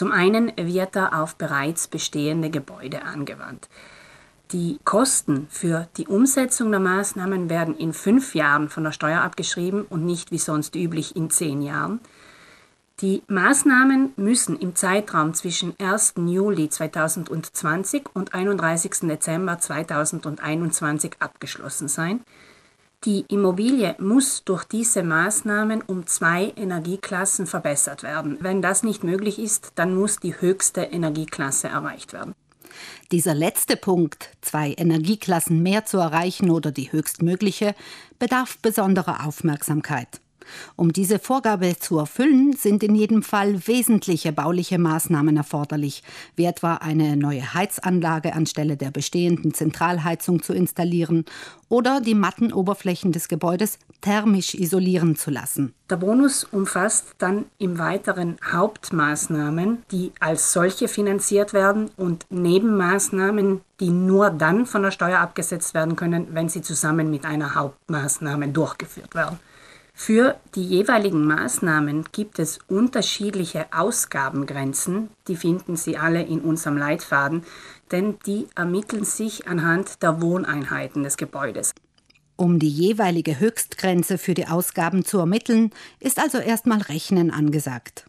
Zum einen wird er auf bereits bestehende Gebäude angewandt. Die Kosten für die Umsetzung der Maßnahmen werden in fünf Jahren von der Steuer abgeschrieben und nicht wie sonst üblich in zehn Jahren. Die Maßnahmen müssen im Zeitraum zwischen 1. Juli 2020 und 31. Dezember 2021 abgeschlossen sein. Die Immobilie muss durch diese Maßnahmen um zwei Energieklassen verbessert werden. Wenn das nicht möglich ist, dann muss die höchste Energieklasse erreicht werden. Dieser letzte Punkt, zwei Energieklassen mehr zu erreichen oder die höchstmögliche, bedarf besonderer Aufmerksamkeit. Um diese Vorgabe zu erfüllen, sind in jedem Fall wesentliche bauliche Maßnahmen erforderlich, wie etwa eine neue Heizanlage anstelle der bestehenden Zentralheizung zu installieren oder die matten Oberflächen des Gebäudes thermisch isolieren zu lassen. Der Bonus umfasst dann im Weiteren Hauptmaßnahmen, die als solche finanziert werden und Nebenmaßnahmen, die nur dann von der Steuer abgesetzt werden können, wenn sie zusammen mit einer Hauptmaßnahme durchgeführt werden. Für die jeweiligen Maßnahmen gibt es unterschiedliche Ausgabengrenzen, die finden Sie alle in unserem Leitfaden, denn die ermitteln sich anhand der Wohneinheiten des Gebäudes. Um die jeweilige Höchstgrenze für die Ausgaben zu ermitteln, ist also erstmal Rechnen angesagt.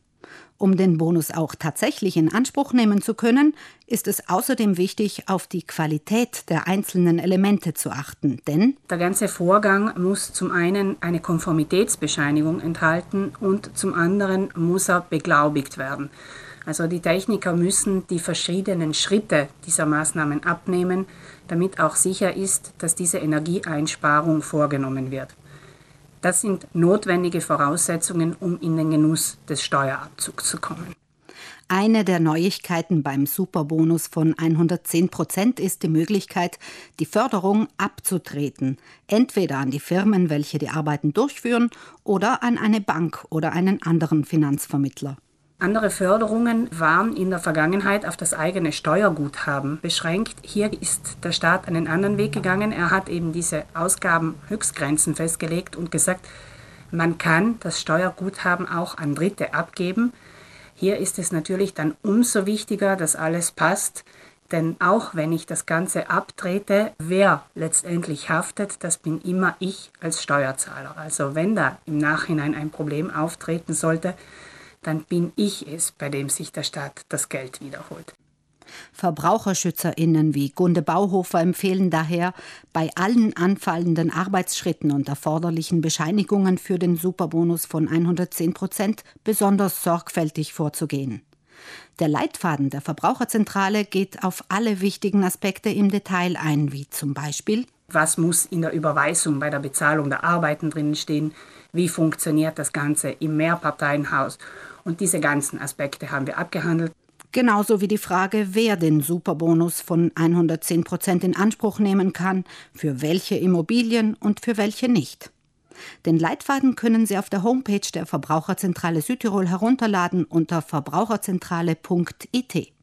Um den Bonus auch tatsächlich in Anspruch nehmen zu können, ist es außerdem wichtig, auf die Qualität der einzelnen Elemente zu achten. Denn der ganze Vorgang muss zum einen eine Konformitätsbescheinigung enthalten und zum anderen muss er beglaubigt werden. Also die Techniker müssen die verschiedenen Schritte dieser Maßnahmen abnehmen, damit auch sicher ist, dass diese Energieeinsparung vorgenommen wird. Das sind notwendige Voraussetzungen, um in den Genuss des Steuerabzugs zu kommen. Eine der Neuigkeiten beim Superbonus von 110 Prozent ist die Möglichkeit, die Förderung abzutreten, entweder an die Firmen, welche die Arbeiten durchführen, oder an eine Bank oder einen anderen Finanzvermittler. Andere Förderungen waren in der Vergangenheit auf das eigene Steuerguthaben beschränkt. Hier ist der Staat einen anderen Weg gegangen. Er hat eben diese Ausgabenhöchstgrenzen festgelegt und gesagt, man kann das Steuerguthaben auch an Dritte abgeben. Hier ist es natürlich dann umso wichtiger, dass alles passt, denn auch wenn ich das Ganze abtrete, wer letztendlich haftet, das bin immer ich als Steuerzahler. Also wenn da im Nachhinein ein Problem auftreten sollte, dann bin ich es, bei dem sich der Staat das Geld wiederholt. VerbraucherschützerInnen wie Gunde Bauhofer empfehlen daher, bei allen anfallenden Arbeitsschritten und erforderlichen Bescheinigungen für den Superbonus von 110 Prozent besonders sorgfältig vorzugehen. Der Leitfaden der Verbraucherzentrale geht auf alle wichtigen Aspekte im Detail ein, wie zum Beispiel was muss in der Überweisung bei der Bezahlung der Arbeiten drinnen stehen, wie funktioniert das Ganze im Mehrparteienhaus und diese ganzen Aspekte haben wir abgehandelt. Genauso wie die Frage, wer den Superbonus von 110 Prozent in Anspruch nehmen kann, für welche Immobilien und für welche nicht. Den Leitfaden können Sie auf der Homepage der Verbraucherzentrale Südtirol herunterladen unter verbraucherzentrale.it.